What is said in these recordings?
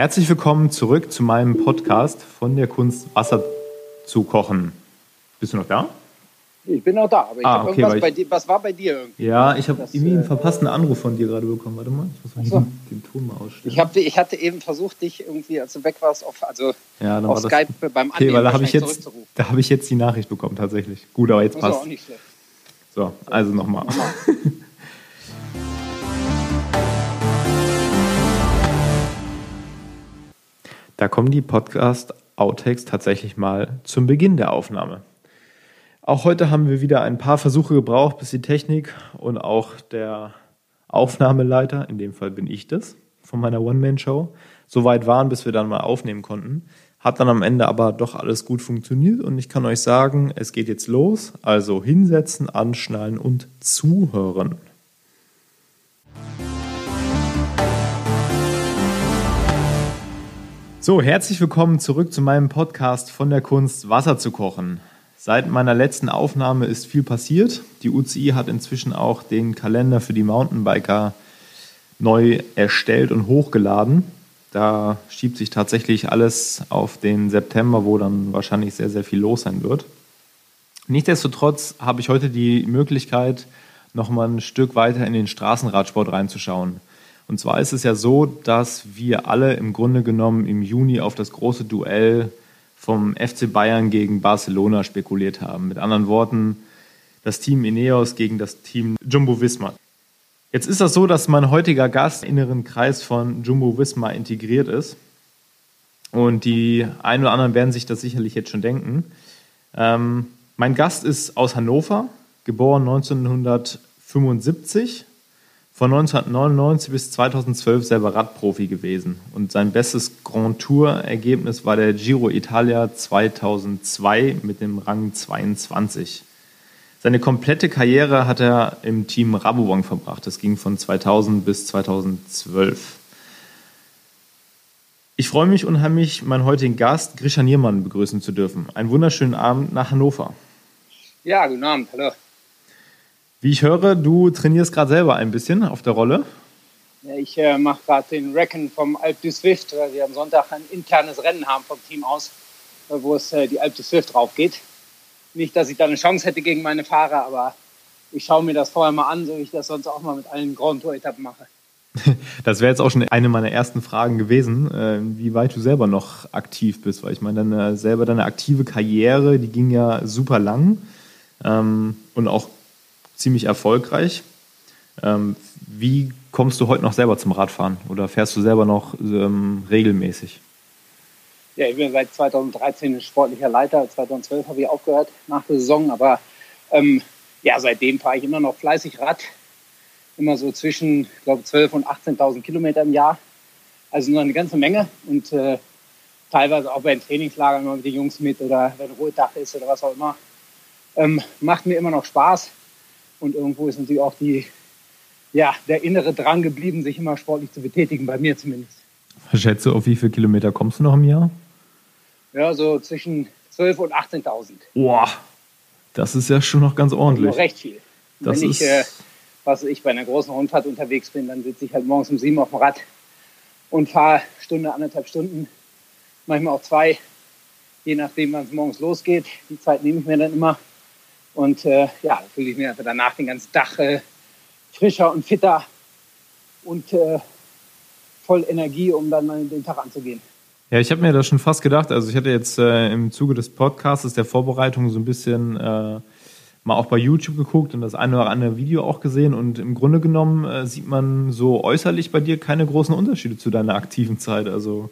Herzlich willkommen zurück zu meinem Podcast von der Kunst Wasser zu kochen. Bist du noch da? Ich bin noch da, aber ich Ah, okay, irgendwas weil bei ich- dir. Was war bei dir irgendwie? Ja, ich habe irgendwie einen äh, verpassten Anruf von dir gerade bekommen. Warte mal, ich muss mal so. den, Ton mal ausstellen. Ich, hab, ich hatte eben versucht, dich irgendwie, als du weg warst, auf, also ja, auf war das, Skype beim Okay, Annehmen weil da habe ich jetzt, zurückzurufen. da habe ich jetzt die Nachricht bekommen tatsächlich. Gut, aber jetzt Das ist auch passt. nicht schlecht. So, also nochmal. Da kommen die Podcast-Outtakes tatsächlich mal zum Beginn der Aufnahme. Auch heute haben wir wieder ein paar Versuche gebraucht, bis die Technik und auch der Aufnahmeleiter, in dem Fall bin ich das, von meiner One-Man-Show, so weit waren, bis wir dann mal aufnehmen konnten. Hat dann am Ende aber doch alles gut funktioniert und ich kann euch sagen, es geht jetzt los. Also hinsetzen, anschnallen und zuhören. So, herzlich willkommen zurück zu meinem Podcast von der Kunst Wasser zu kochen. Seit meiner letzten Aufnahme ist viel passiert. Die UCI hat inzwischen auch den Kalender für die Mountainbiker neu erstellt und hochgeladen. Da schiebt sich tatsächlich alles auf den September, wo dann wahrscheinlich sehr, sehr viel los sein wird. Nichtsdestotrotz habe ich heute die Möglichkeit, noch mal ein Stück weiter in den Straßenradsport reinzuschauen. Und zwar ist es ja so, dass wir alle im Grunde genommen im Juni auf das große Duell vom FC Bayern gegen Barcelona spekuliert haben. Mit anderen Worten, das Team Ineos gegen das Team Jumbo Visma. Jetzt ist das so, dass mein heutiger Gast im inneren Kreis von Jumbo Visma integriert ist. Und die einen oder anderen werden sich das sicherlich jetzt schon denken. Ähm, mein Gast ist aus Hannover, geboren 1975, von 1999 bis 2012 selber Radprofi gewesen. Und sein bestes Grand Tour-Ergebnis war der Giro Italia 2002 mit dem Rang 22. Seine komplette Karriere hat er im Team Rabobank verbracht. Das ging von 2000 bis 2012. Ich freue mich unheimlich, meinen heutigen Gast Grisha Niermann begrüßen zu dürfen. Einen wunderschönen Abend nach Hannover. Ja, guten Abend, hallo. Wie ich höre, du trainierst gerade selber ein bisschen auf der Rolle. Ja, ich äh, mache gerade den Reckon vom Alp du Swift, weil wir am Sonntag ein internes Rennen haben vom Team aus, äh, wo es äh, die Alp du Swift drauf geht. Nicht, dass ich da eine Chance hätte gegen meine Fahrer, aber ich schaue mir das vorher mal an, so wie ich das sonst auch mal mit allen Grand Tour-Etappen mache. Das wäre jetzt auch schon eine meiner ersten Fragen gewesen, äh, wie weit du selber noch aktiv bist, weil ich meine, deine, selber deine aktive Karriere, die ging ja super lang ähm, und auch ziemlich erfolgreich. Ähm, wie kommst du heute noch selber zum Radfahren oder fährst du selber noch ähm, regelmäßig? Ja, ich bin seit 2013 sportlicher Leiter. 2012 habe ich aufgehört nach der Saison, aber ähm, ja, seitdem fahre ich immer noch fleißig Rad. Immer so zwischen, glaube, 12.000 und 18.000 Kilometer im Jahr. Also nur eine ganze Menge und äh, teilweise auch bei den Trainingslagern mal mit den Jungs mit oder wenn Ruhetag ist oder was auch immer. Ähm, macht mir immer noch Spaß und irgendwo ist natürlich auch die, ja, der innere Drang geblieben, sich immer sportlich zu betätigen, bei mir zumindest. Schätze, auf wie viele Kilometer kommst du noch im Jahr? Ja, so zwischen 12.000 und 18.000. Boah, das ist ja schon noch ganz ordentlich. Noch recht viel. Das Wenn ich, äh, was ich, bei einer großen Rundfahrt unterwegs bin, dann sitze ich halt morgens um sieben auf dem Rad und fahre Stunde, anderthalb Stunden, manchmal auch zwei, je nachdem, wann es morgens losgeht. Die Zeit nehme ich mir dann immer. Und äh, ja, fühle ich mir einfach danach den ganzen Tag äh, frischer und fitter und äh, voll Energie, um dann den Tag anzugehen. Ja, ich habe mir das schon fast gedacht. Also ich hatte jetzt äh, im Zuge des Podcasts der Vorbereitung so ein bisschen äh, mal auch bei YouTube geguckt und das eine oder andere Video auch gesehen. Und im Grunde genommen äh, sieht man so äußerlich bei dir keine großen Unterschiede zu deiner aktiven Zeit. Also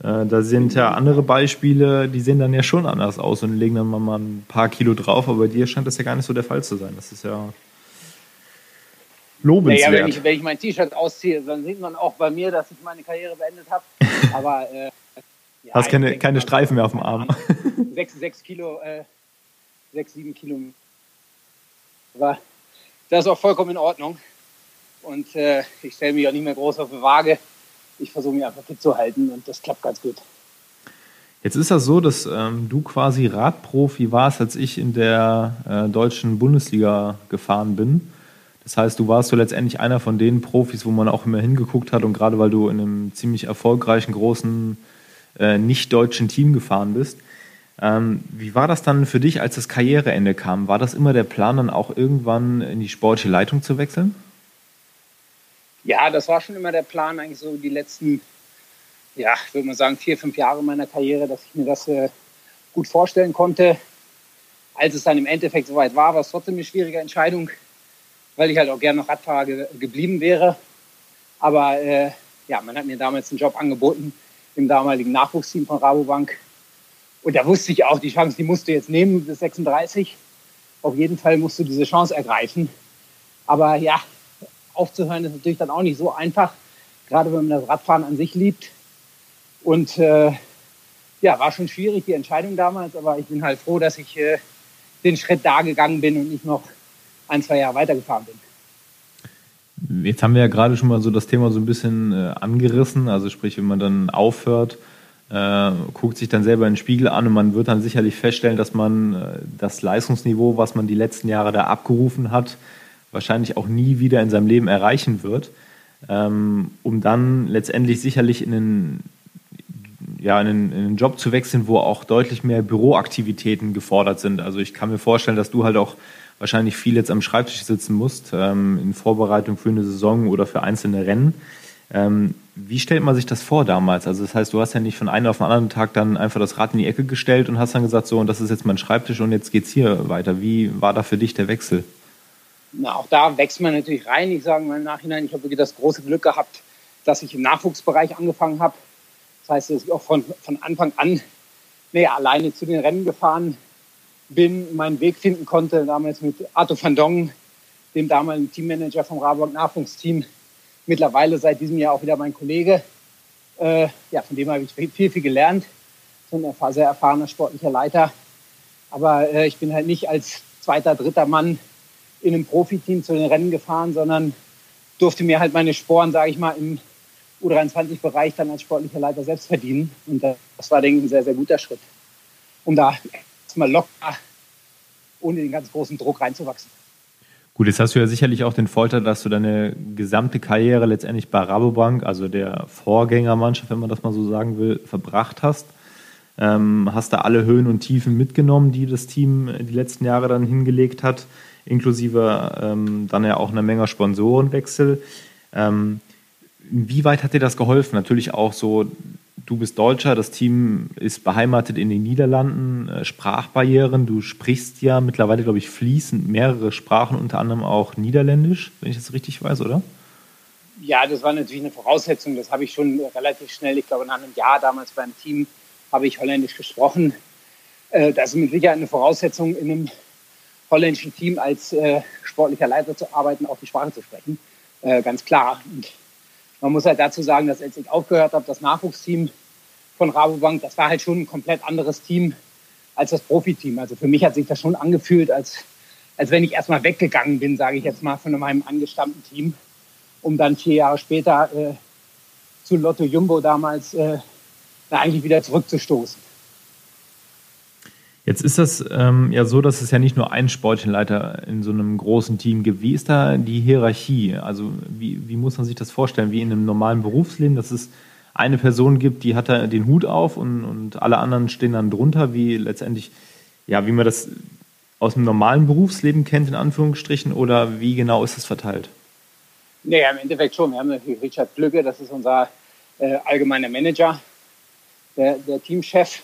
äh, da sind ja andere Beispiele, die sehen dann ja schon anders aus und legen dann mal, ein paar Kilo drauf. Aber bei dir scheint das ja gar nicht so der Fall zu sein. Das ist ja lobenswert. Naja, wenn ich, wenn ich mein T-Shirt ausziehe, dann sieht man auch bei mir, dass ich meine Karriere beendet habe. Aber äh, ja, Hast keine- keine Streifen mehr auf dem Arm. Sechs, sechs Kilo, äh, sechs, sieben Kilo. Aber das ist auch vollkommen in Ordnung. Und äh, ich stelle mich auch nicht mehr groß auf die Waage. Ich versuche mich einfach fit zu halten und das klappt ganz gut. Jetzt ist das so, dass ähm, du quasi Radprofi warst, als ich in der äh, deutschen Bundesliga gefahren bin. Das heißt, du warst so letztendlich einer von den Profis, wo man auch immer hingeguckt hat und gerade weil du in einem ziemlich erfolgreichen, großen, äh, nicht-deutschen Team gefahren bist. Ähm, wie war das dann für dich, als das Karriereende kam? War das immer der Plan, dann auch irgendwann in die sportliche Leitung zu wechseln? Ja, das war schon immer der Plan, eigentlich so die letzten, ja, würde mal sagen, vier, fünf Jahre meiner Karriere, dass ich mir das äh, gut vorstellen konnte. Als es dann im Endeffekt soweit war, war es trotzdem eine schwierige Entscheidung, weil ich halt auch gerne noch Radfahrer ge geblieben wäre. Aber äh, ja, man hat mir damals einen Job angeboten im damaligen Nachwuchsteam von Rabobank. Und da wusste ich auch, die Chance, die musst du jetzt nehmen bis 36. Auf jeden Fall musst du diese Chance ergreifen. Aber ja, aufzuhören ist natürlich dann auch nicht so einfach, gerade wenn man das Radfahren an sich liebt. Und äh, ja, war schon schwierig, die Entscheidung damals, aber ich bin halt froh, dass ich äh, den Schritt da gegangen bin und nicht noch ein, zwei Jahre weitergefahren bin. Jetzt haben wir ja gerade schon mal so das Thema so ein bisschen äh, angerissen, also sprich, wenn man dann aufhört, äh, guckt sich dann selber in den Spiegel an und man wird dann sicherlich feststellen, dass man äh, das Leistungsniveau, was man die letzten Jahre da abgerufen hat, wahrscheinlich auch nie wieder in seinem Leben erreichen wird, ähm, um dann letztendlich sicherlich in einen, ja, in, einen, in einen Job zu wechseln, wo auch deutlich mehr Büroaktivitäten gefordert sind. Also ich kann mir vorstellen, dass du halt auch wahrscheinlich viel jetzt am Schreibtisch sitzen musst, ähm, in Vorbereitung für eine Saison oder für einzelne Rennen. Ähm, wie stellt man sich das vor damals? Also das heißt, du hast ja nicht von einem auf den anderen Tag dann einfach das Rad in die Ecke gestellt und hast dann gesagt, so, und das ist jetzt mein Schreibtisch und jetzt geht's hier weiter. Wie war da für dich der Wechsel? Na, auch da wächst man natürlich rein. Ich sage mal im Nachhinein, ich habe wirklich das große Glück gehabt, dass ich im Nachwuchsbereich angefangen habe. Das heißt, dass ich auch von, von Anfang an nee, alleine zu den Rennen gefahren bin, meinen Weg finden konnte, damals mit Arthur van Dongen, dem damaligen Teammanager vom Rabobank Nachwuchsteam, mittlerweile seit diesem Jahr auch wieder mein Kollege. Äh, ja, von dem habe ich viel, viel gelernt. So ein sehr erfahrener sportlicher Leiter. Aber äh, ich bin halt nicht als zweiter, dritter Mann in einem Profiteam zu den Rennen gefahren, sondern durfte mir halt meine Sporen, sage ich mal, im U23-Bereich dann als sportlicher Leiter selbst verdienen. Und das war, denke ich, ein sehr, sehr guter Schritt, um da erstmal locker, ohne den ganz großen Druck reinzuwachsen. Gut, jetzt hast du ja sicherlich auch den Vorteil, dass du deine gesamte Karriere letztendlich bei Rabobank, also der Vorgängermannschaft, wenn man das mal so sagen will, verbracht hast. Ähm, hast da alle Höhen und Tiefen mitgenommen, die das Team die letzten Jahre dann hingelegt hat inklusive ähm, dann ja auch eine Menge Sponsorenwechsel. Ähm, inwieweit hat dir das geholfen? Natürlich auch so, du bist Deutscher, das Team ist beheimatet in den Niederlanden, äh, Sprachbarrieren, du sprichst ja mittlerweile, glaube ich, fließend mehrere Sprachen, unter anderem auch Niederländisch, wenn ich das richtig weiß, oder? Ja, das war natürlich eine Voraussetzung, das habe ich schon relativ schnell, ich glaube nach einem Jahr damals beim Team habe ich Holländisch gesprochen. Äh, das ist mit Sicherheit eine Voraussetzung in einem holländischen Team als äh, sportlicher Leiter zu arbeiten, auch die Sprache zu sprechen. Äh, ganz klar. Und man muss halt dazu sagen, dass als ich aufgehört habe, das Nachwuchsteam von Rabobank, das war halt schon ein komplett anderes Team als das Profiteam. Also für mich hat sich das schon angefühlt, als, als wenn ich erstmal weggegangen bin, sage ich jetzt mal, von meinem angestammten Team, um dann vier Jahre später äh, zu Lotto Jumbo damals äh, eigentlich wieder zurückzustoßen. Jetzt ist das ähm, ja so, dass es ja nicht nur einen Sportchenleiter in so einem großen Team gibt. Wie ist da die Hierarchie? Also wie, wie muss man sich das vorstellen? Wie in einem normalen Berufsleben, dass es eine Person gibt, die hat da den Hut auf und, und alle anderen stehen dann drunter, wie letztendlich, ja, wie man das aus dem normalen Berufsleben kennt, in Anführungsstrichen, oder wie genau ist das verteilt? Naja, im Endeffekt schon. Wir haben natürlich Richard Glücke, das ist unser äh, allgemeiner Manager, der, der Teamchef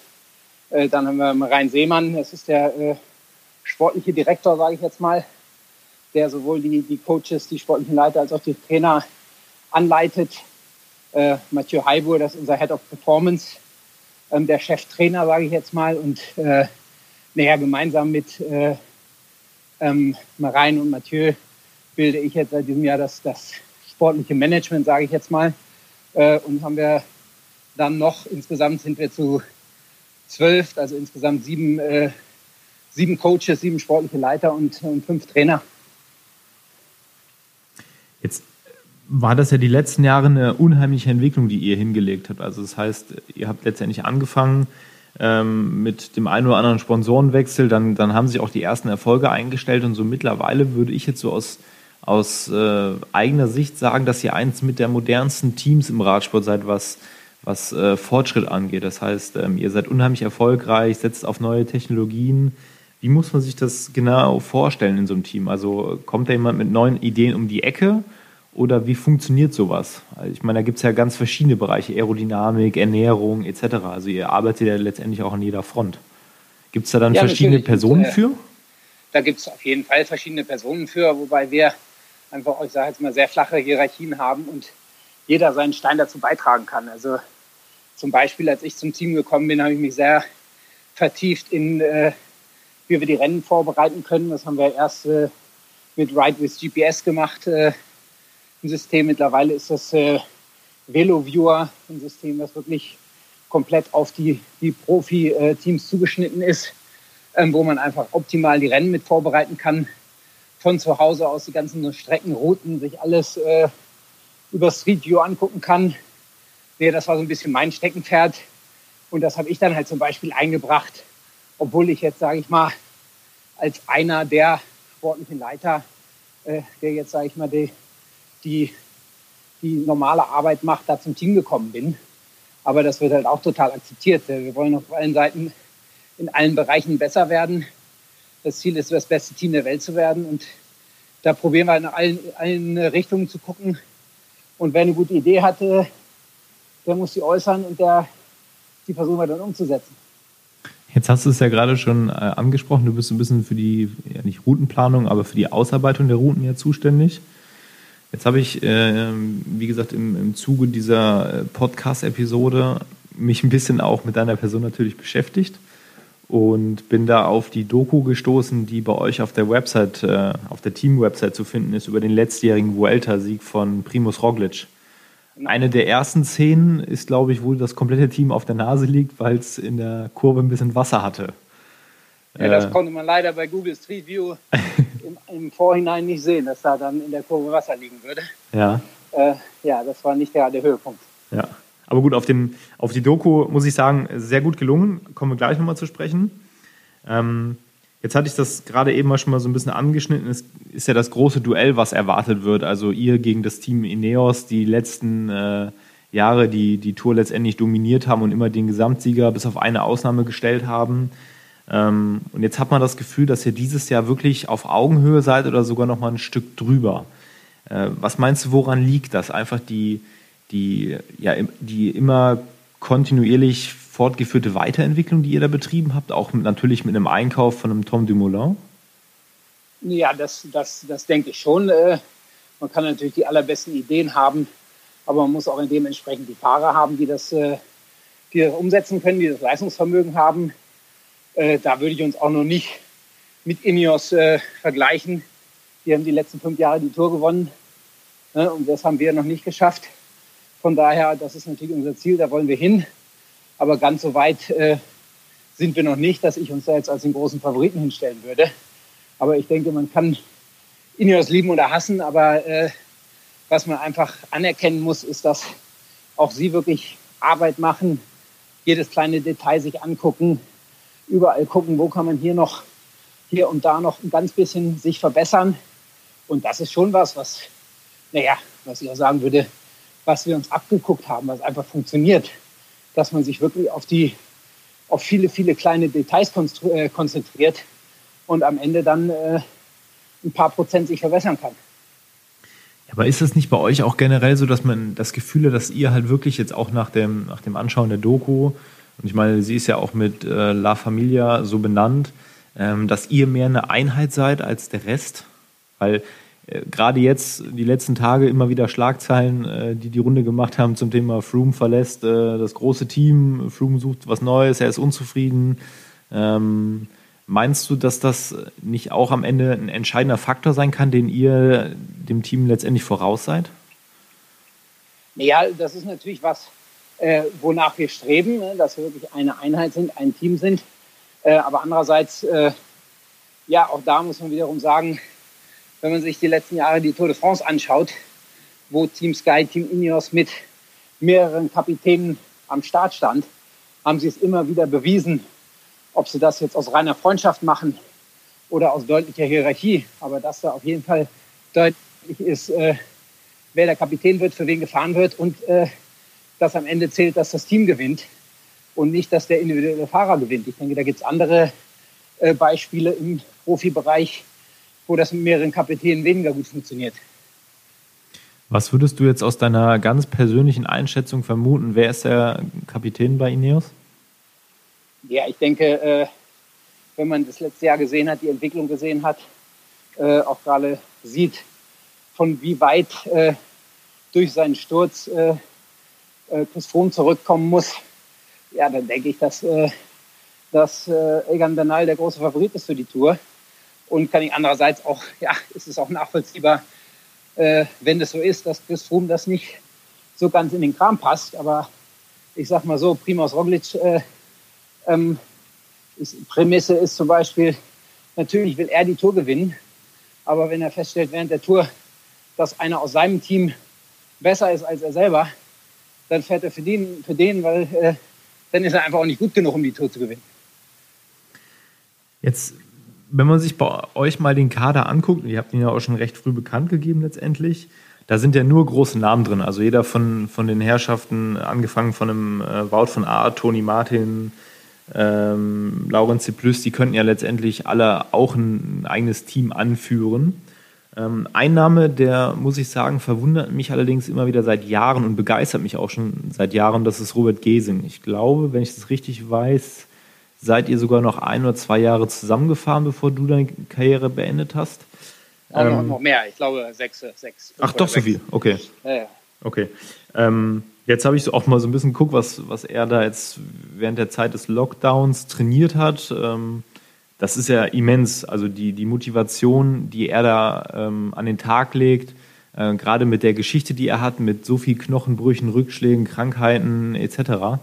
äh, dann haben wir Rein Seemann, das ist der äh, sportliche Direktor, sage ich jetzt mal, der sowohl die, die Coaches, die sportlichen Leiter als auch die Trainer anleitet. Äh, Mathieu Heibur, das ist unser Head of Performance, ähm, der Cheftrainer, sage ich jetzt mal. Und äh, naja, gemeinsam mit äh, ähm, Marein und Mathieu bilde ich jetzt seit diesem Jahr das, das sportliche Management, sage ich jetzt mal. Äh, und haben wir dann noch, insgesamt sind wir zu zwölf, also insgesamt sieben, äh, sieben Coaches, sieben sportliche Leiter und, und fünf Trainer. Jetzt war das ja die letzten Jahre eine unheimliche Entwicklung, die ihr hingelegt habt. Also das heißt, ihr habt letztendlich angefangen ähm, mit dem einen oder anderen Sponsorenwechsel, dann, dann haben sich auch die ersten Erfolge eingestellt und so mittlerweile würde ich jetzt so aus, aus äh, eigener Sicht sagen, dass ihr eins mit der modernsten Teams im Radsport seid, was, was äh, Fortschritt angeht. Das heißt, ähm, ihr seid unheimlich erfolgreich, setzt auf neue Technologien. Wie muss man sich das genau vorstellen in so einem Team? Also kommt da jemand mit neuen Ideen um die Ecke oder wie funktioniert sowas? Also ich meine, da gibt es ja ganz verschiedene Bereiche, Aerodynamik, Ernährung etc. Also ihr arbeitet ja letztendlich auch an jeder Front. Gibt es da dann ja, verschiedene Personen äh, für? Da gibt es auf jeden Fall verschiedene Personen für, wobei wir einfach, ich sage jetzt mal, sehr flache Hierarchien haben und jeder seinen Stein dazu beitragen kann. Also zum Beispiel, als ich zum Team gekommen bin, habe ich mich sehr vertieft in, äh, wie wir die Rennen vorbereiten können. Das haben wir erst äh, mit Ride with GPS gemacht, äh, ein System. Mittlerweile ist das äh, VeloViewer, ein System, das wirklich komplett auf die, die Profi-Teams zugeschnitten ist, ähm, wo man einfach optimal die Rennen mit vorbereiten kann von zu Hause aus die ganzen Streckenrouten, sich alles äh, über Street View angucken kann. Nee, das war so ein bisschen mein Steckenpferd. Und das habe ich dann halt zum Beispiel eingebracht, obwohl ich jetzt, sage ich mal, als einer der sportlichen Leiter, äh, der jetzt, sage ich mal, die, die, die normale Arbeit macht, da zum Team gekommen bin. Aber das wird halt auch total akzeptiert. Wir wollen auf allen Seiten in allen Bereichen besser werden. Das Ziel ist, das beste Team der Welt zu werden. Und da probieren wir in allen, allen Richtungen zu gucken. Und wer eine gute Idee hatte, der muss sie äußern und der, die versuchen wir dann umzusetzen. Jetzt hast du es ja gerade schon äh, angesprochen, du bist ein bisschen für die, ja nicht Routenplanung, aber für die Ausarbeitung der Routen ja zuständig. Jetzt habe ich, äh, wie gesagt, im, im Zuge dieser äh, Podcast-Episode mich ein bisschen auch mit deiner Person natürlich beschäftigt und bin da auf die Doku gestoßen, die bei euch auf der Website, äh, auf der Team-Website zu finden ist, über den letztjährigen Vuelta-Sieg von Primus Roglic. Eine der ersten Szenen ist, glaube ich, wo das komplette Team auf der Nase liegt, weil es in der Kurve ein bisschen Wasser hatte. Ja, das äh, konnte man leider bei Google Street View im, im, Vorhinein nicht sehen, dass da dann in der Kurve Wasser liegen würde. Ja. Äh, ja, das war nicht der, der Höhepunkt. Ja. Aber gut, auf, den, auf die Doku muss ich sagen, sehr gut gelungen. Kommen wir gleich nochmal zu sprechen. Ähm, jetzt hatte ich das gerade eben mal schon mal so ein bisschen angeschnitten. Es ist ja das große Duell, was erwartet wird. Also ihr gegen das Team Ineos, die letzten äh, Jahre die, die Tour letztendlich dominiert haben und immer den Gesamtsieger bis auf eine Ausnahme gestellt haben. Ähm, und jetzt hat man das Gefühl, dass ihr dieses Jahr wirklich auf Augenhöhe seid oder sogar noch mal ein Stück drüber. Äh, was meinst du, woran liegt das? Einfach die die, ja, die immer kontinuierlich fortgeführte Weiterentwicklung, die ihr da betrieben habt, auch mit, natürlich mit einem Einkauf von einem Tom Dumoulin? Ja, das, das, das denke ich schon. Äh, man kann natürlich die allerbesten Ideen haben, aber man muss auch dementsprechend die Fahrer haben, die das, äh, die das umsetzen können, die das Leistungsvermögen haben. Äh, da würde ich uns auch noch nicht mit Ineos vergleichen. Die haben die letzten fünf Jahre die Tour gewonnen ne, und das haben wir noch nicht geschafft. Von daher, das ist natürlich unser Ziel, da wollen wir hin. Aber ganz so weit äh, sind wir noch nicht, dass ich uns da jetzt als den großen Favoriten hinstellen würde. Aber ich denke, man kann Ineos lieben oder hassen, aber äh, was man einfach anerkennen muss, ist, dass auch sie wirklich Arbeit machen, jedes kleine Detail sich angucken, überall gucken, wo kann man hier noch, hier und da noch ein ganz bisschen sich verbessern. Und das ist schon was, was, naja, was ich auch sagen würde, was wir uns abgeguckt haben, was einfach funktioniert, dass man sich wirklich auf die, auf viele, viele kleine Details äh, konzentriert und am Ende dann äh, ein paar Prozent sich verbessern kann. Aber ist es nicht bei euch auch generell so, dass man das Gefühl hat, dass ihr halt wirklich jetzt auch nach dem, nach dem Anschauen der Doku, und ich meine, sie ist ja auch mit äh, La Familia so benannt, ähm, dass ihr mehr eine Einheit seid als der Rest? Weil gerade jetzt, die letzten Tage, immer wieder Schlagzeilen, äh, die die Runde gemacht haben zum Thema Froome verlässt äh, das große Team, Froome sucht was Neues, er ist unzufrieden. Ähm, meinst du, dass das nicht auch am Ende ein entscheidender Faktor sein kann, den ihr dem Team letztendlich voraus seid? Ja, das ist natürlich was, äh, wonach wir streben, ne? dass wir wirklich eine Einheit sind, ein Team sind. Äh, aber andererseits, äh, ja, auch da muss man wiederum sagen, wenn man sich die letzten Jahre die Tour de France anschaut, wo Team Sky, Team Ineos mit mehreren Kapitänen am Start stand, haben sie es immer wieder bewiesen, ob sie das jetzt aus reiner Freundschaft machen oder aus deutlicher Hierarchie, aber dass da auf jeden Fall maßgeblich ist, äh, wer der Kapitän wird, für wen gefahren wird und äh, dass am Ende zählt, dass das Team gewinnt und nicht, dass der individuelle Fahrer gewinnt. Ich denke, da gibt es andere äh, Beispiele im Profibereich, wo das mit mehreren Kapitänen weniger gut funktioniert. Was würdest du jetzt aus deiner ganz persönlichen Einschätzung vermuten? Wer ist der Kapitän bei Ineos? Ja, ich denke, äh, wenn man das letzte Jahr gesehen hat, die Entwicklung gesehen hat, äh, auch gerade sieht, von wie weit äh, durch seinen Sturz Chris Froome zurückkommen muss, ja, dann denke ich, dass, dass Egan Bernal der große Favorit ist für die Tour. Und kann ich andererseits auch, ja, ist es auch nachvollziehbar, äh, wenn es so ist, dass Chris Froome das nicht so ganz in den Kram passt. Aber ich sag mal so, Primoz Roglic, äh, ähm, ist, Prämisse ist zum Beispiel, natürlich will er die Tour gewinnen, aber wenn er feststellt während der Tour, dass einer aus seinem Team besser ist als er selber, dann fährt er für den, für den weil äh, dann ist er einfach auch nicht gut genug, um die Tour zu gewinnen. Jetzt, wenn man sich bei euch mal den Kader anguckt, ihr habt ihn ja auch schon recht früh bekannt gegeben letztendlich, da sind ja nur große Namen drin. Also jeder von, von den Herrschaften, angefangen von einem äh, Wout von A, Toni Martin, ähm, Laurenz Plus, die könnten ja letztendlich alle auch ein, ein eigenes Team anführen. Ähm, ein Name, der, muss ich sagen, verwundert mich allerdings immer wieder seit Jahren und begeistert mich auch schon seit Jahren, das ist Robert Gesing. Ich glaube, wenn ich das richtig weiß, seid ihr sogar noch ein oder zwei Jahre zusammengefahren, bevor du deine Karriere beendet hast. Auch ähm, noch, mehr, ich glaube sechs. sechs ach, doch so viel, okay. Ja, ja. Okay. Ähm, jetzt habe ich so auch mal so ein bisschen geguckt, was, was er da jetzt während der Zeit des Lockdowns trainiert hat. Ähm, das ist ja immens. Also die, die Motivation, die er da ähm, an den Tag legt, äh, gerade mit der Geschichte, die er hat, mit so viel Knochenbrüchen, Rückschlägen, Krankheiten etc.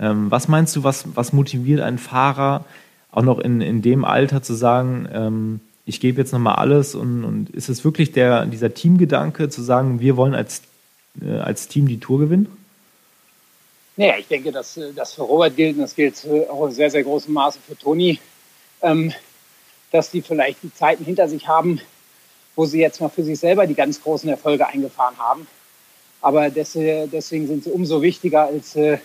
Ähm, was meinst du, was, was motiviert einen Fahrer auch noch in, in dem Alter zu sagen, ähm, ich gebe jetzt nochmal alles und, und ist es wirklich der, dieser Teamgedanke zu sagen, wir wollen als, äh, als Team die Tour gewinnen? Naja, ich denke, dass das für Robert gilt und das gilt auch in sehr, sehr großem Maße für Toni ähm, dass die vielleicht die Zeiten hinter sich haben, wo sie jetzt mal für sich selber die ganz großen Erfolge eingefahren haben. Aber deswegen sind sie umso wichtiger als, äh,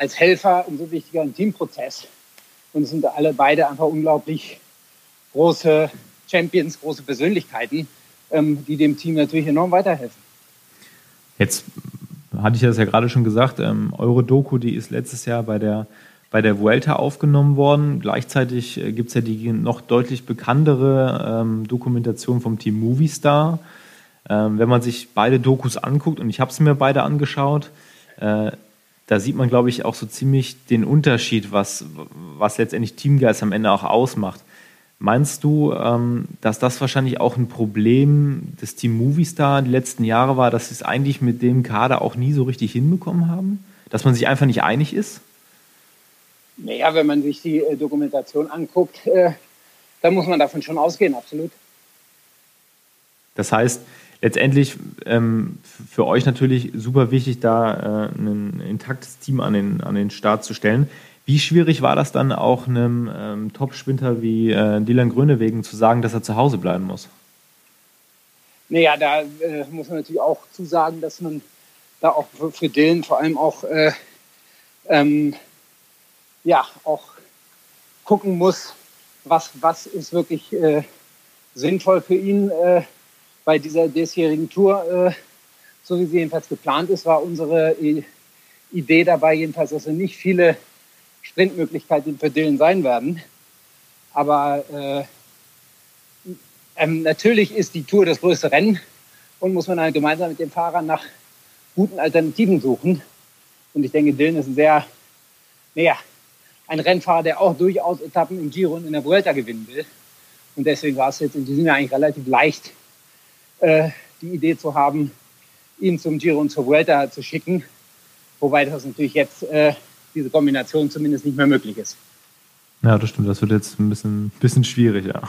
als Helfer, umso wichtiger im Teamprozess. Und sind alle beide einfach unglaublich große Champions, große Persönlichkeiten, ähm, die dem Team natürlich enorm weiterhelfen. Jetzt hatte ich das ja gerade schon gesagt, ähm, eure Doku, die ist letztes Jahr bei der bei der Vuelta aufgenommen worden. Gleichzeitig äh, gibt es ja die noch deutlich bekanntere ähm, Dokumentation vom Team Movistar. Ähm, wenn man sich beide Dokus anguckt, und ich habe es mir beide angeschaut, äh, da sieht man, glaube ich, auch so ziemlich den Unterschied, was, was letztendlich Teamgeist am Ende auch ausmacht. Meinst du, ähm, dass das wahrscheinlich auch ein Problem des Team Movistar die letzten Jahre war, dass sie es eigentlich mit dem Kader auch nie so richtig hinbekommen haben? Dass man sich einfach nicht einig ist? Naja, wenn man sich die äh, Dokumentation anguckt, äh, dann muss man davon schon ausgehen, absolut. Das heißt, letztendlich ähm, für euch natürlich super wichtig, da äh, ein intaktes Team an den, an den Start zu stellen. Wie schwierig war das dann auch einem ähm, Top-Sprinter wie äh, Dylan Grönewegen zu sagen, dass er zu Hause bleiben muss? Naja, da äh, muss man natürlich auch zusagen, dass man da auch für, für Dylan vor allem auch äh, ähm, ja auch gucken muss, was, was ist wirklich äh, sinnvoll für ihn äh, bei dieser diesjährigen Tour. Äh, so wie sie jedenfalls geplant ist, war unsere Idee dabei jedenfalls, dass wir nicht viele Sprintmöglichkeiten für Dylan sein werden. Aber äh, ähm, natürlich ist die Tour das größte Rennen und muss man halt gemeinsam mit den Fahrern nach guten Alternativen suchen. Und ich denke, Dylan ist ein sehr, naja, ein Rennfahrer, der auch durchaus Etappen im Giro und in der Vuelta gewinnen will. Und deswegen war es jetzt in diesem Jahr eigentlich relativ leicht, äh, die Idee zu haben, ihn zum Giro und zur Vuelta zu schicken. Wobei das natürlich jetzt äh, diese Kombination zumindest nicht mehr möglich ist. Ja, das stimmt. Das wird jetzt ein bisschen, bisschen schwierig, ja.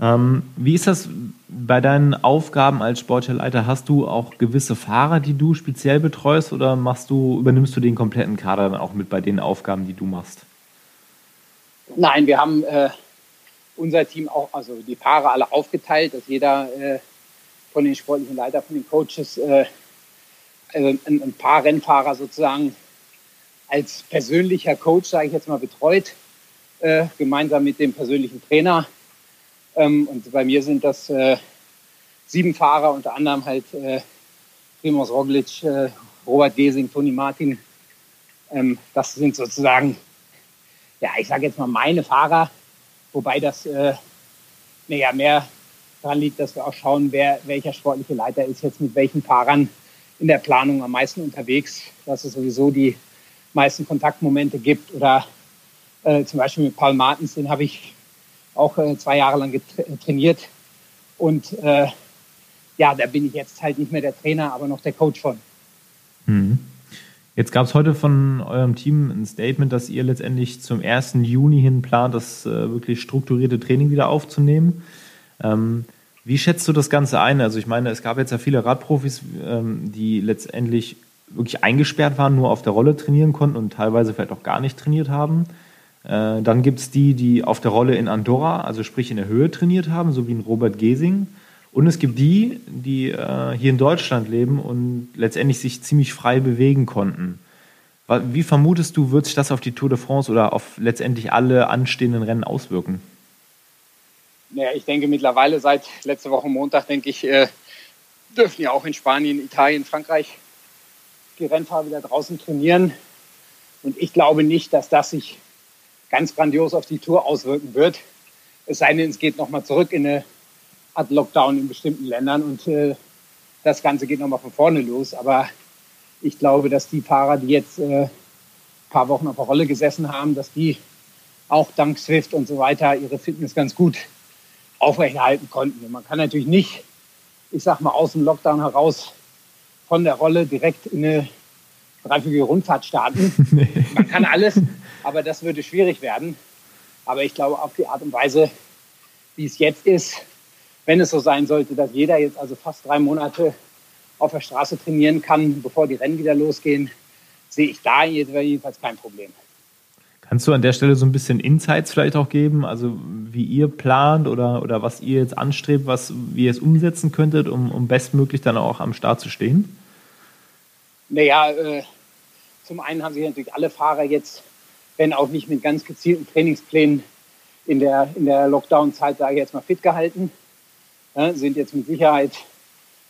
Ähm, wie ist das bei deinen Aufgaben als Sportleiter? Hast du auch gewisse Fahrer, die du speziell betreust oder machst du, übernimmst du den kompletten Kader dann auch mit bei den Aufgaben, die du machst? Nein, wir haben äh, unser Team auch, also die Fahrer alle aufgeteilt, dass jeder äh, von den sportlichen Leitern, von den Coaches, äh, also ein, ein, paar Rennfahrer sozusagen als persönlicher Coach, sage ich jetzt mal, betreut, äh, gemeinsam mit dem persönlichen Trainer. Ähm, und bei mir sind das äh, sieben Fahrer, unter anderem halt äh, Primoz Roglic, äh, Robert Gesing, Toni Martin. Ähm, das sind sozusagen, ja, ich sage jetzt mal meine Fahrer, wobei das äh, naja, mehr daran liegt, dass wir auch schauen, wer, welcher sportliche Leiter ist jetzt mit welchen Fahrern in der Planung am meisten unterwegs, dass es sowieso die meisten Kontaktmomente gibt. Oder äh, zum Beispiel mit Paul Martens, den habe ich auch äh, zwei Jahre lang trainiert. Und äh, ja, da bin ich jetzt halt nicht mehr der Trainer, aber noch der Coach von. Mhm. Jetzt gab es heute von eurem Team ein Statement, dass ihr letztendlich zum 1. Juni hin plant, das äh, wirklich strukturierte Training wieder aufzunehmen. Ähm, wie schätzt du das Ganze ein? Also ich meine, es gab jetzt ja viele Radprofis, ähm, die letztendlich wirklich eingesperrt waren, nur auf der Rolle trainieren konnten und teilweise vielleicht auch gar nicht trainiert haben. Äh, dann gibt es die, die auf der Rolle in Andorra, also sprich in der Höhe trainiert haben, so wie ein Robert Gesing. Und es gibt die, die äh, hier in Deutschland leben und letztendlich sich ziemlich frei bewegen konnten. Wie vermutest du, wird sich das auf die Tour de France oder auf letztendlich alle anstehenden Rennen auswirken? Naja, ich denke mittlerweile seit letzter Woche Montag, denke ich, äh, dürfen ja auch in Spanien, Italien, Frankreich die Rennfahrer wieder draußen trainieren. Und ich glaube nicht, dass das sich ganz grandios auf die Tour auswirken wird. Es sei denn, es geht nochmal zurück in eine Art Lockdown in bestimmten Ländern und äh, das Ganze geht nochmal von vorne los. Aber ich glaube, dass die Fahrer, die jetzt äh, ein paar Wochen auf der Rolle gesessen haben, dass die auch dank Swift und so weiter ihre Fitness ganz gut aufrechterhalten konnten. Und man kann natürlich nicht, ich sag mal, aus dem Lockdown heraus von der Rolle direkt in eine dreiviertel Rundfahrt starten. Nee. Man kann alles, aber das würde schwierig werden. Aber ich glaube, auf die Art und Weise, wie es jetzt ist, wenn es so sein sollte, dass jeder jetzt also fast drei Monate auf der Straße trainieren kann, bevor die Rennen wieder losgehen, sehe ich da jedenfalls kein Problem. Kannst du an der Stelle so ein bisschen Insights vielleicht auch geben, also wie ihr plant oder, oder was ihr jetzt anstrebt, was, wie ihr es umsetzen könntet, um, um bestmöglich dann auch am Start zu stehen? Naja, äh, zum einen haben sich natürlich alle Fahrer jetzt, wenn auch nicht mit ganz gezielten Trainingsplänen in der, in der Lockdown-Zeit, sage ich jetzt mal, fit gehalten, ja, sind jetzt mit Sicherheit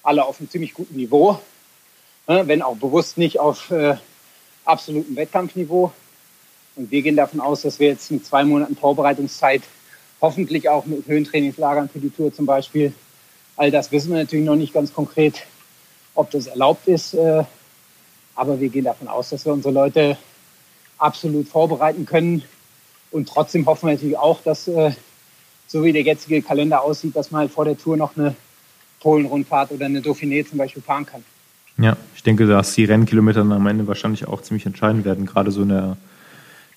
alle auf einem ziemlich guten Niveau, ja, wenn auch bewusst nicht auf äh, absolutem Wettkampfniveau. Und wir gehen davon aus, dass wir jetzt mit zwei Monaten Vorbereitungszeit, hoffentlich auch mit Höhentrainingslagern für die Tour zum Beispiel, all das wissen wir natürlich noch nicht ganz konkret, ob das erlaubt ist. Äh, aber wir gehen davon aus, dass wir unsere Leute absolut vorbereiten können. Und trotzdem hoffen wir natürlich auch, dass, äh, so wie der jetzige Kalender aussieht, dass man halt vor der Tour noch eine Polen-Rundfahrt oder eine Dauphiné zum Beispiel fahren kann. Ja, ich denke, dass die Rennkilometer am Ende wahrscheinlich auch ziemlich entscheidend werden, gerade so in der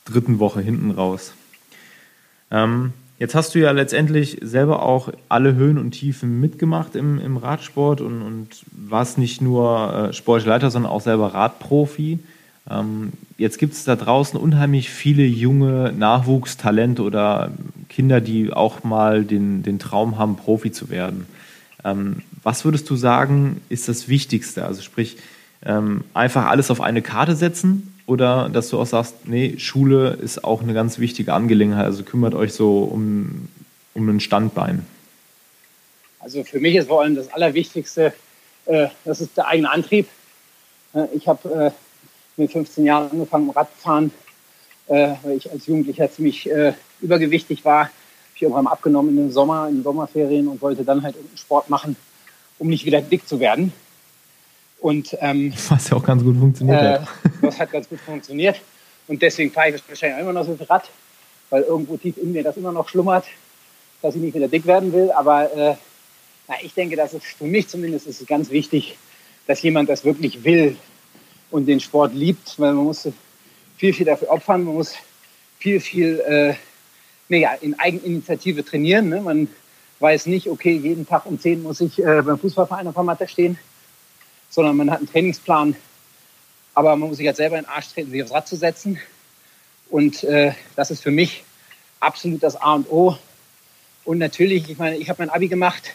dritten Woche hinten raus. Ähm, jetzt hast du ja letztendlich selber auch alle Höhen und Tiefen mitgemacht im, im Radsport und, und warst nicht nur äh, Sportleiter, sondern auch selber Radprofi. Ähm, jetzt gibt es da draußen unheimlich viele junge Nachwuchstalente oder Kinder, die auch mal den, den Traum haben, Profi zu werden. Ähm, was würdest du sagen, ist das Wichtigste? Also sprich, ähm, einfach alles auf eine Karte setzen oder dass du auch sagst, nee, Schule ist auch eine ganz wichtige Angelegenheit, also kümmert euch so um, um ein Standbein? Also für mich ist vor allem das Allerwichtigste, äh, das ist der eigene Antrieb. Äh, ich habe äh, mit 15 Jahren angefangen Radfahren, äh, weil ich als Jugendlicher ziemlich äh, übergewichtig war. Ich irgendwann abgenommen in den Sommer, in den Sommerferien und wollte dann halt irgendeinen Sport machen, um nicht wieder dick zu werden. Und, ähm, Was ja auch ganz gut funktioniert äh, hat. Das hat ganz gut funktioniert. Und deswegen fahre ich wahrscheinlich auch immer noch so viel Rad, weil irgendwo tief in mir das immer noch schlummert, dass ich nicht wieder dick werden will. Aber äh, na, ich denke, dass es für mich zumindest ist es ganz wichtig, dass jemand das wirklich will und den Sport liebt, weil man muss viel, viel dafür opfern, man muss viel, viel äh, naja, in Eigeninitiative trainieren. Ne? Man weiß nicht, okay, jeden Tag um 10 muss ich äh, beim Fußballverein auf der Matte stehen sondern man hat einen Trainingsplan. Aber man muss sich halt selber in den Arsch treten, sich aufs Rad zu setzen. Und äh, das ist für mich absolut das A und O. Und natürlich, ich meine, ich habe mein Abi gemacht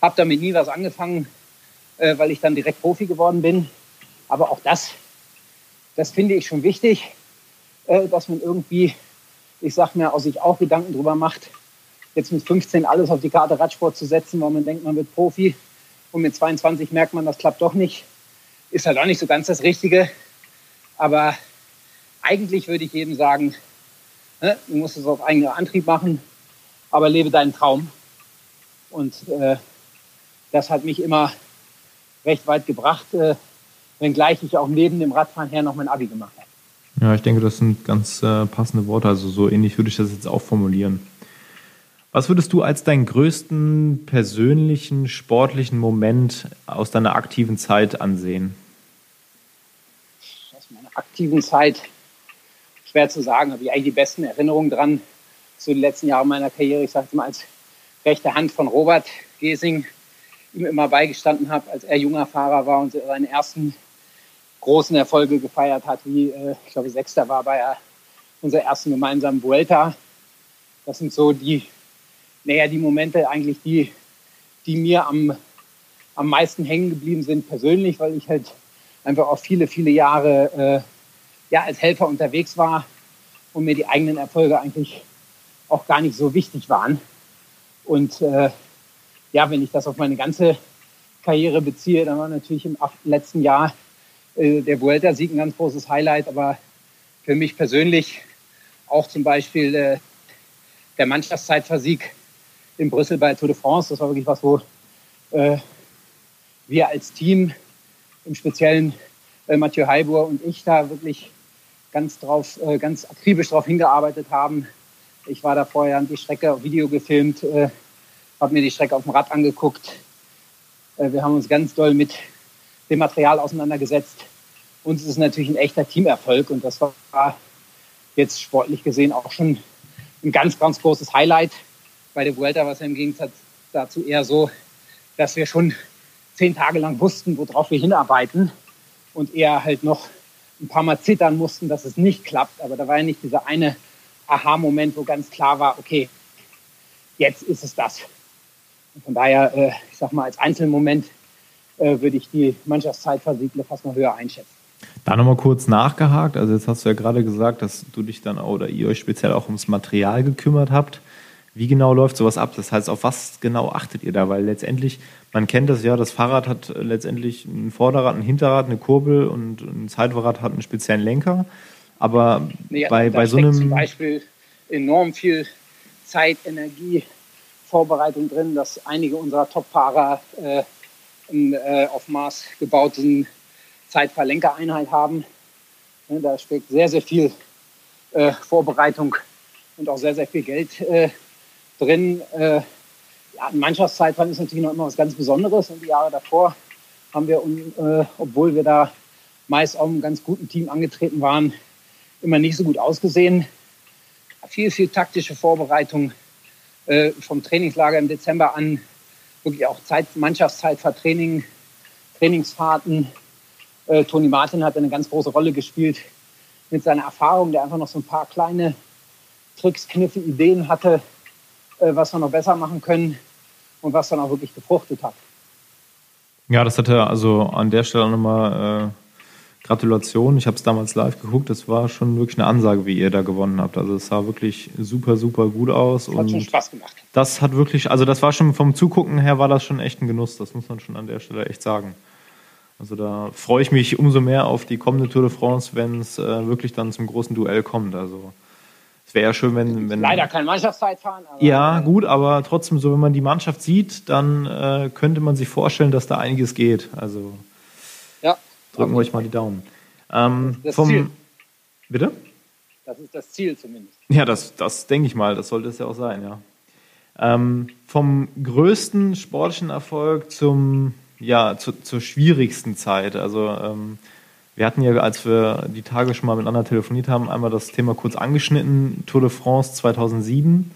habe damit nie was angefangen, äh, weil ich dann direkt Profi geworden bin. Aber auch das, das finde ich schon wichtig, äh, dass man irgendwie, ich sag mir, aus sich auch Gedanken drüber macht, jetzt mit 15 alles auf die Karte Radsport zu setzen, weil man denkt, man wird Profi und mit 22 merkt man, das klappt doch nicht. Ist halt auch nicht so ganz das Richtige. Aber eigentlich würde ich jedem sagen, ne, du musst es auf eigenen Antrieb machen, aber lebe deinen Traum. Und äh, das hat mich immer recht weit gebracht, äh, wenngleich ich auch neben dem Radfahren her noch mein Abi gemacht habe. Ja, ich denke, das sind ganz äh, passende Worte. Also so ähnlich würde ich das jetzt auch formulieren. Was würdest du als deinen größten persönlichen sportlichen Moment aus deiner aktiven Zeit ansehen? Aus meiner aktiven Zeit schwer zu sagen, habe ich eigentlich die besten Erinnerungen dran zu den letzten Jahren meiner Karriere. Ich sage mal als rechte Hand von Robert Gesing ihm immer beigestanden habe, als er junger Fahrer war und seine ersten großen Erfolge gefeiert hat, wie äh, ich glaube Sechster war bei unserer ersten gemeinsamen Vuelta. Das sind so die, naja, die Momente eigentlich, die, die mir am, am meisten hängen geblieben sind persönlich, weil ich halt einfach auch viele, viele Jahre äh, ja, als Helfer unterwegs war und mir die eigenen Erfolge eigentlich auch gar nicht so wichtig waren. Und äh, ja, wenn ich das auf meine ganze Karriere beziehe, dann war natürlich im letzten Jahr äh, der Vuelta-Sieg ein ganz großes Highlight, aber für mich persönlich auch zum Beispiel äh, der Mannschaftszeitversieg in Brüssel bei Tour de France. Das war wirklich was, wo äh, wir als Team, im Speziellen äh, Mathieu Heibur und ich, da wirklich ganz drauf, äh, ganz akribisch darauf hingearbeitet haben. Ich war da vorher die Strecke auf Video gefilmt, äh, habe mir die Strecke auf dem Rad angeguckt. Äh, wir haben uns ganz doll mit dem Material auseinandergesetzt. Uns ist natürlich ein echter Teamerfolg und das war jetzt sportlich gesehen auch schon ein ganz, ganz großes Highlight. Bei der Vuelta war es ja im Gegensatz dazu eher so, dass wir schon zehn Tage lang wussten, worauf wir hinarbeiten und eher halt noch ein paar Mal zittern mussten, dass es nicht klappt. Aber da war ja nicht dieser eine Aha-Moment, wo ganz klar war, okay, jetzt ist es das. Und von daher, äh, ich sag mal, als Einzelmoment äh, würde ich die Mannschaftszeitversiegle fast noch höher einschätzen. Da nochmal kurz nachgehakt. Also jetzt hast du ja gerade gesagt, dass du dich dann oder ihr euch speziell auch ums Material gekümmert habt. Wie genau läuft sowas ab? Das heißt, auf was genau achtet ihr da? Weil letztendlich, man kennt das ja, das Fahrrad hat letztendlich ein Vorderrad, ein Hinterrad, eine Kurbel und ein Zeitfahrrad hat einen speziellen Lenker. Aber nee, bei, bei so einem. zum Beispiel enorm viel Zeit, Energie, Vorbereitung drin, dass einige unserer Top-Fahrer äh, einen äh, auf Maß gebauten Zeitverlenkereinheit haben. Da steckt sehr, sehr viel äh, Vorbereitung und auch sehr, sehr viel Geld äh, drin. Äh, ja, ein Mannschaftszeitfahren ist natürlich noch immer was ganz Besonderes. Und die Jahre davor haben wir, äh, obwohl wir da meist auch einem ganz guten Team angetreten waren, immer nicht so gut ausgesehen. Viel, viel taktische Vorbereitung äh, vom Trainingslager im Dezember an, wirklich auch Zeit, Mannschaftszeitvertraining, Trainingsfahrten. Äh, Toni Martin hat eine ganz große Rolle gespielt mit seiner Erfahrung, der einfach noch so ein paar kleine Tricks, Kniffe, Ideen hatte, was wir noch besser machen können und was dann auch wirklich gefruchtet hat. Ja, das hatte also an der Stelle nochmal äh, Gratulation. Ich habe es damals live geguckt. Das war schon wirklich eine Ansage, wie ihr da gewonnen habt. Also es sah wirklich super, super gut aus. Das hat schon Spaß gemacht. Das hat wirklich, also das war schon vom Zugucken her war das schon echt ein Genuss. Das muss man schon an der Stelle echt sagen. Also da freue ich mich umso mehr auf die kommende Tour de France, wenn es äh, wirklich dann zum großen Duell kommt. Also es wäre ja schön, wenn, wenn. Leider kein Mannschaftszeitfahren. ja, gut, aber trotzdem so, wenn man die Mannschaft sieht, dann äh, könnte man sich vorstellen, dass da einiges geht. Also ja, drücken wir euch mal die Daumen. Ähm, das vom, Ziel. Bitte? Das ist das Ziel zumindest. Ja, das, das denke ich mal. Das sollte es ja auch sein, ja. Ähm, vom größten sportlichen Erfolg zum, ja, zu, zur schwierigsten Zeit. Also ähm, wir hatten ja, als wir die Tage schon mal miteinander telefoniert haben, einmal das Thema kurz angeschnitten, Tour de France 2007.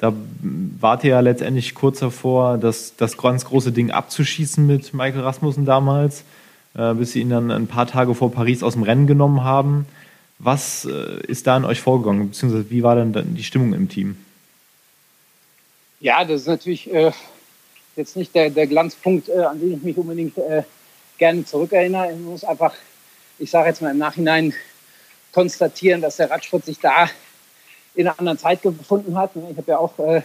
Da wart ihr ja letztendlich kurz davor, das, das ganz große Ding abzuschießen mit Michael Rasmussen damals, äh, bis sie ihn dann ein paar Tage vor Paris aus dem Rennen genommen haben. Was äh, ist da in euch vorgegangen, beziehungsweise wie war denn die Stimmung im Team? Ja, das ist natürlich äh, jetzt nicht der, der Glanzpunkt, äh, an den ich mich unbedingt äh, gerne zurückerinnere. Ich muss einfach, ich sage jetzt mal im Nachhinein, konstatieren, dass der Radsport sich da in einer anderen Zeit gefunden hat. Ich habe ja auch äh,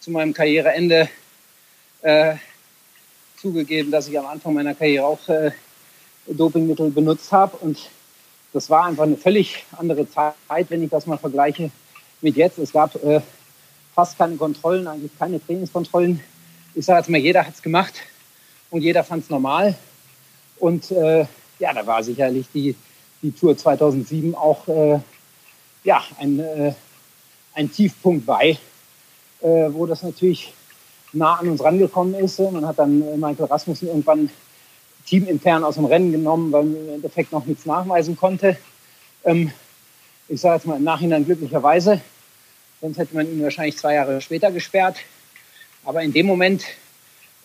zu meinem Karriereende äh, zugegeben, dass ich am Anfang meiner Karriere auch äh, Dopingmittel benutzt habe. Und das war einfach eine völlig andere Zeit, wenn ich das mal vergleiche mit jetzt. Es gab äh, fast keine Kontrollen, eigentlich keine Trainingskontrollen. Ich sage jetzt mal, jeder hat es gemacht und jeder fand es normal. Und äh, ja, da war sicherlich die, die Tour 2007 auch äh, ja, ein, äh, ein Tiefpunkt bei, äh, wo das natürlich nah an uns rangekommen ist. Man hat dann äh, Michael Rasmussen irgendwann teamintern aus dem Rennen genommen, weil man im Endeffekt noch nichts nachweisen konnte. Ähm, ich sage jetzt mal im Nachhinein glücklicherweise, sonst hätte man ihn wahrscheinlich zwei Jahre später gesperrt. Aber in dem Moment,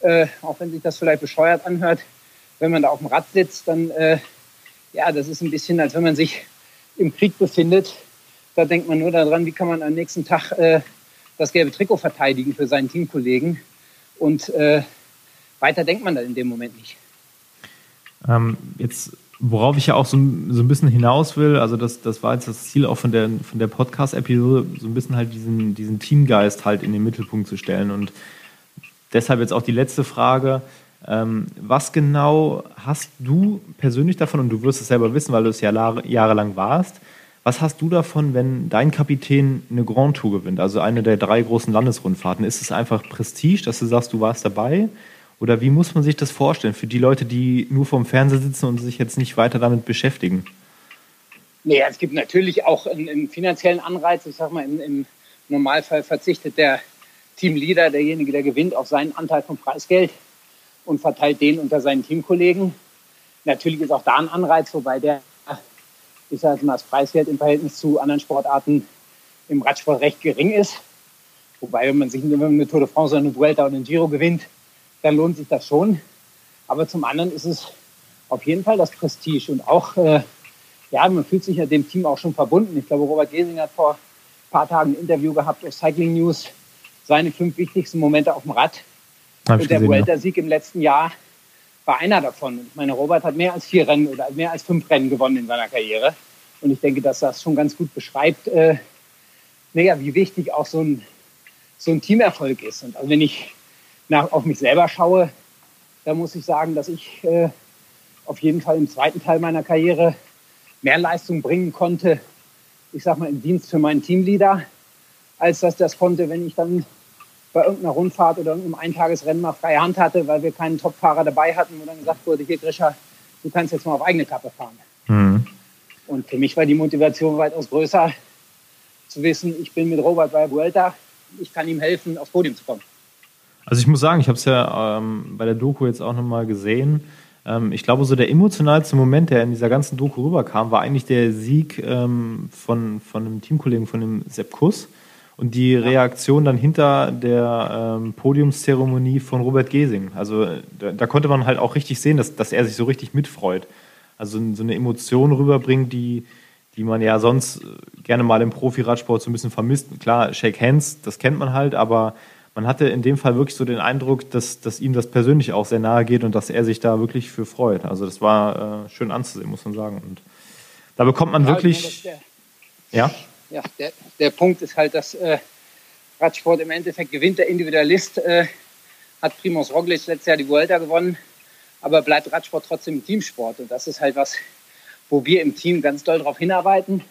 äh, auch wenn sich das vielleicht bescheuert anhört, wenn man da auf dem Rad sitzt, dann, äh, ja, das ist ein bisschen, als wenn man sich im Krieg befindet. Da denkt man nur daran, wie kann man am nächsten Tag äh, das gelbe Trikot verteidigen für seinen Teamkollegen. Und äh, weiter denkt man dann in dem Moment nicht. Ähm, jetzt, worauf ich ja auch so, so ein bisschen hinaus will, also das, das war jetzt das Ziel auch von der, von der Podcast-Episode, so ein bisschen halt diesen, diesen Teamgeist halt in den Mittelpunkt zu stellen. Und deshalb jetzt auch die letzte Frage. Ähm, was genau hast du persönlich davon, und du wirst es selber wissen, weil du es ja jahrelang warst, was hast du davon, wenn dein Kapitän eine Grand Tour gewinnt, also eine der drei großen Landesrundfahrten? Ist es einfach Prestige, dass du sagst, du warst dabei? Oder wie muss man sich das vorstellen für die Leute, die nur vorm Fernseher sitzen und sich jetzt nicht weiter damit beschäftigen? Naja, es gibt natürlich auch einen, einen finanziellen Anreiz. Ich sag mal, im, im Normalfall verzichtet der Teamleader, derjenige, der gewinnt, auf seinen Anteil vom Preisgeld und verteilt den unter seinen Teamkollegen. Natürlich ist auch da ein Anreiz, wobei der ich sage mal, das Preisgeld im Verhältnis zu anderen Sportarten im Radsport recht gering ist. Wobei, wenn man sich eine Tour de France eine Vuelta oder einen Giro gewinnt, dann lohnt sich das schon. Aber zum anderen ist es auf jeden Fall das Prestige und auch, äh, ja, man fühlt sich ja dem Team auch schon verbunden. Ich glaube, Robert Gesing hat vor ein paar Tagen ein Interview gehabt auf Cycling News, seine fünf wichtigsten Momente auf dem Rad. Hab und der Vuelta-Sieg im letzten Jahr war einer davon. Ich meine, Robert hat mehr als vier Rennen oder mehr als fünf Rennen gewonnen in seiner Karriere. Und ich denke, dass das schon ganz gut beschreibt, äh, naja, wie wichtig auch so ein, so ein Teamerfolg ist. Und also wenn ich nach, auf mich selber schaue, da muss ich sagen, dass ich äh, auf jeden Fall im zweiten Teil meiner Karriere mehr Leistung bringen konnte, ich sag mal, im Dienst für meinen Teamleader, als dass das konnte, wenn ich dann bei irgendeiner Rundfahrt oder irgendeinem Eintagesrennen mal freie Hand hatte, weil wir keinen Topfahrer dabei hatten, wo dann gesagt wurde, hier Grisha, du kannst jetzt mal auf eigene Kappe fahren. Mhm. Und für mich war die Motivation weitaus größer, zu wissen, ich bin mit Robert bei Vuelta, ich kann ihm helfen, aufs Podium zu kommen. Also ich muss sagen, ich habe es ja ähm, bei der Doku jetzt auch nochmal gesehen. Ähm, ich glaube, so der emotionalste Moment, der in dieser ganzen Doku rüberkam, war eigentlich der Sieg ähm, von, von einem Teamkollegen, von dem Sepp Kuss und die Reaktion dann hinter der ähm, Podiumszeremonie von Robert Gesing. Also da, da, konnte man halt auch richtig sehen, dass, dass er sich so richtig mitfreut. Also so eine Emotion rüberbringt, die, die man ja sonst gerne mal im Profi-Radsport so ein bisschen vermisst. Klar, Shake Hands, das kennt man halt, aber man hatte in dem Fall wirklich so den Eindruck, dass, dass ihm das persönlich auch sehr nahe geht und dass er sich da wirklich für freut. Also das war äh, schön anzusehen, muss man sagen. Und da bekommt man wirklich. ja? Ja, der, der Punkt ist halt, dass äh, Radsport im Endeffekt gewinnt der Individualist, äh, hat Primoz Roglic letztes Jahr die Vuelta gewonnen, aber bleibt Radsport trotzdem ein Teamsport. Und das ist halt was, wo wir im Team ganz doll darauf hinarbeiten.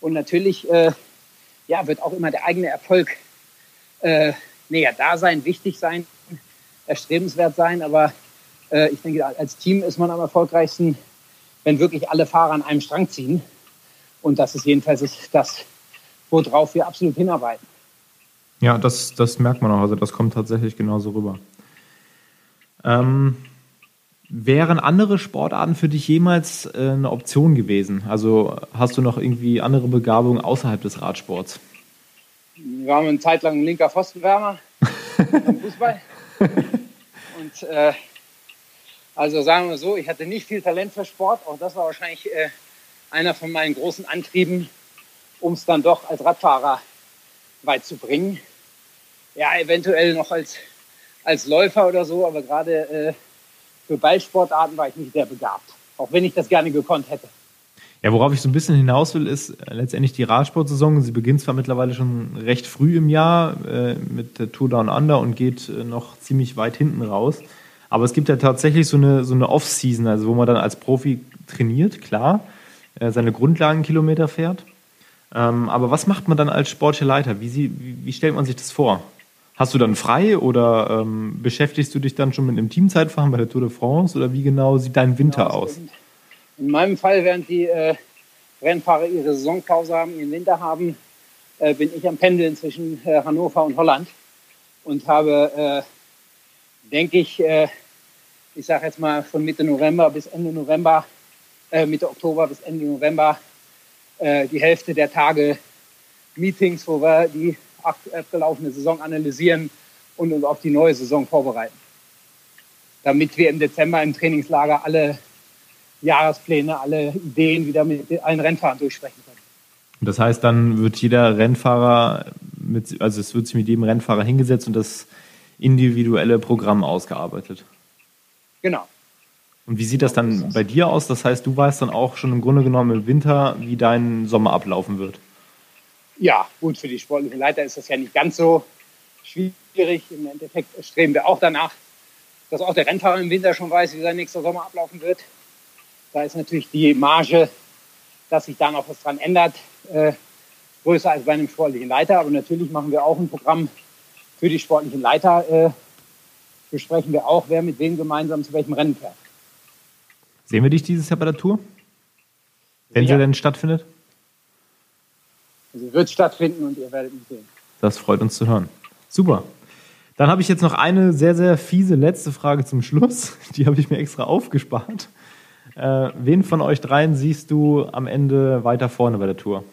Und natürlich äh, ja, wird auch immer der eigene Erfolg äh, näher da sein, wichtig sein, erstrebenswert sein. Aber äh, ich denke, als Team ist man am erfolgreichsten, wenn wirklich alle Fahrer an einem Strang ziehen. Und das ist jedenfalls das, worauf wir absolut hinarbeiten. Ja, das, das merkt man auch. Also das kommt tatsächlich genauso rüber. Ähm, wären andere Sportarten für dich jemals äh, eine Option gewesen? Also hast du noch irgendwie andere Begabungen außerhalb des Radsports? Wir waren eine Zeit lang ein linker Pfostenwärmer im Fußball. Und äh, also sagen wir so, ich hatte nicht viel Talent für Sport. Auch das war wahrscheinlich äh, einer von meinen großen Antrieben, um es dann doch als Radfahrer weit zu bringen. Ja, eventuell noch als, als Läufer oder so, aber gerade äh, für Ballsportarten war ich nicht sehr begabt, auch wenn ich das gerne gekonnt hätte. Ja, worauf ich so ein bisschen hinaus will, ist äh, letztendlich die Radsportsaison. Sie beginnt zwar mittlerweile schon recht früh im Jahr äh, mit der Tour Down Under und geht äh, noch ziemlich weit hinten raus. Aber es gibt ja tatsächlich so eine, so eine Off-Season, also wo man dann als Profi trainiert, klar, äh, seine Grundlagenkilometer fährt. Ähm, aber was macht man dann als sportlicher Leiter? Wie, sie, wie, wie, stellt man sich das vor? Hast du dann frei oder ähm, beschäftigst du dich dann schon mit einem Teamzeitfahren bei der Tour de France oder wie genau sieht dein Winter genau, aus? In meinem Fall, während die äh, Rennfahrer ihre Saisonpause haben, ihren Winter haben, äh, bin ich am Pendeln zwischen äh, Hannover und Holland und habe, äh, denke ich, äh, ich sage jetzt mal von Mitte November bis Ende November, äh, Mitte Oktober bis Ende November die Hälfte der Tage Meetings, wo wir die abgelaufene Saison analysieren und uns auf die neue Saison vorbereiten. Damit wir im Dezember im Trainingslager alle Jahrespläne, alle Ideen wieder mit allen Rennfahrern durchsprechen können. Das heißt, dann wird jeder Rennfahrer, mit, also es wird sich mit jedem Rennfahrer hingesetzt und das individuelle Programm ausgearbeitet. Genau. Und wie sieht das dann bei dir aus? Das heißt, du weißt dann auch schon im Grunde genommen im Winter, wie dein Sommer ablaufen wird. Ja, gut, für die sportlichen Leiter ist das ja nicht ganz so schwierig. Im Endeffekt streben wir auch danach, dass auch der Rennfahrer im Winter schon weiß, wie sein nächster Sommer ablaufen wird. Da ist natürlich die Marge, dass sich da noch was dran ändert, äh, größer als bei einem sportlichen Leiter. Aber natürlich machen wir auch ein Programm für die sportlichen Leiter. Äh, besprechen wir auch, wer mit wem gemeinsam zu welchem Rennen fährt. Sehen wir dich dieses Jahr bei der Tour? Wenn Sicher. sie denn stattfindet? Sie wird stattfinden und ihr werdet mich sehen. Das freut uns zu hören. Super. Dann habe ich jetzt noch eine sehr, sehr fiese letzte Frage zum Schluss. Die habe ich mir extra aufgespart. Äh, wen von euch dreien siehst du am Ende weiter vorne bei der Tour?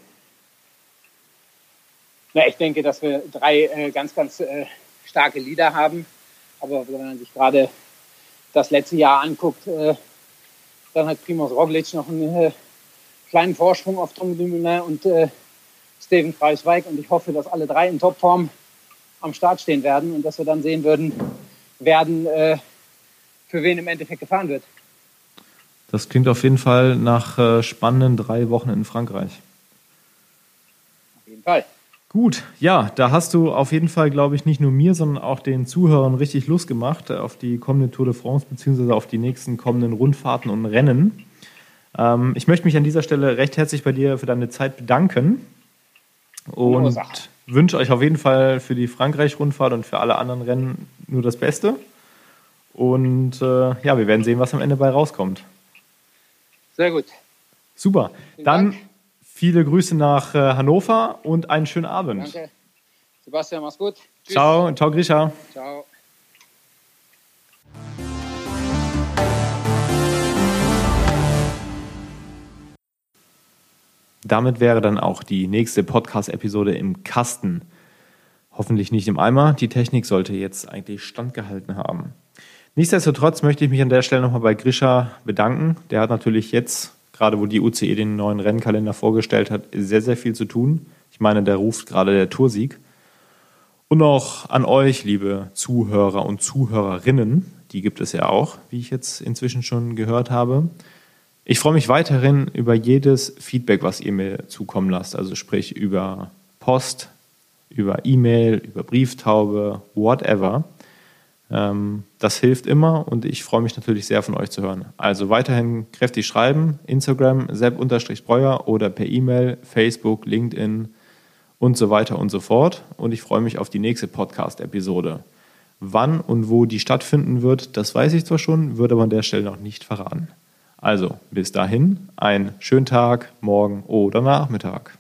Na, ich denke, dass wir drei äh, ganz, ganz äh, starke Lieder haben. Aber wenn man sich gerade das letzte Jahr anguckt, äh, dann hat Primoz Roglic noch einen äh, kleinen Vorsprung auf Tom Dumoulin und äh, Steven Kreisweig. Und ich hoffe, dass alle drei in Topform am Start stehen werden und dass wir dann sehen würden, werden, für wen im Endeffekt gefahren wird. Das klingt auf jeden Fall nach äh, spannenden drei Wochen in Frankreich. Auf jeden Fall. Gut, ja, da hast du auf jeden Fall, glaube ich, nicht nur mir, sondern auch den Zuhörern richtig Lust gemacht äh, auf die kommende Tour de France beziehungsweise auf die nächsten kommenden Rundfahrten und Rennen. Ähm, ich möchte mich an dieser Stelle recht herzlich bei dir für deine Zeit bedanken und wünsche euch auf jeden Fall für die Frankreich-Rundfahrt und für alle anderen Rennen nur das Beste. Und äh, ja, wir werden sehen, was am Ende bei rauskommt. Sehr gut. Super. Dann. Viele Grüße nach äh, Hannover und einen schönen Abend. Danke. Sebastian, mach's gut. Tschüss. Ciao, ciao Grisha. Ciao. Damit wäre dann auch die nächste Podcast-Episode im Kasten. Hoffentlich nicht im Eimer. Die Technik sollte jetzt eigentlich standgehalten haben. Nichtsdestotrotz möchte ich mich an der Stelle nochmal bei Grisha bedanken. Der hat natürlich jetzt, gerade wo die UCE den neuen Rennkalender vorgestellt hat, sehr, sehr viel zu tun. Ich meine, der ruft gerade der Toursieg. Und auch an euch, liebe Zuhörer und Zuhörerinnen, die gibt es ja auch, wie ich jetzt inzwischen schon gehört habe. Ich freue mich weiterhin über jedes Feedback, was ihr mir zukommen lasst. Also sprich über Post, über E-Mail, über Brieftaube, whatever. Ähm, das hilft immer und ich freue mich natürlich sehr von euch zu hören. Also weiterhin kräftig schreiben, Instagram sepp-breuer oder per E-Mail, Facebook, LinkedIn und so weiter und so fort. Und ich freue mich auf die nächste Podcast-Episode. Wann und wo die stattfinden wird, das weiß ich zwar schon, würde aber an der Stelle noch nicht verraten. Also bis dahin, einen schönen Tag, morgen oder Nachmittag.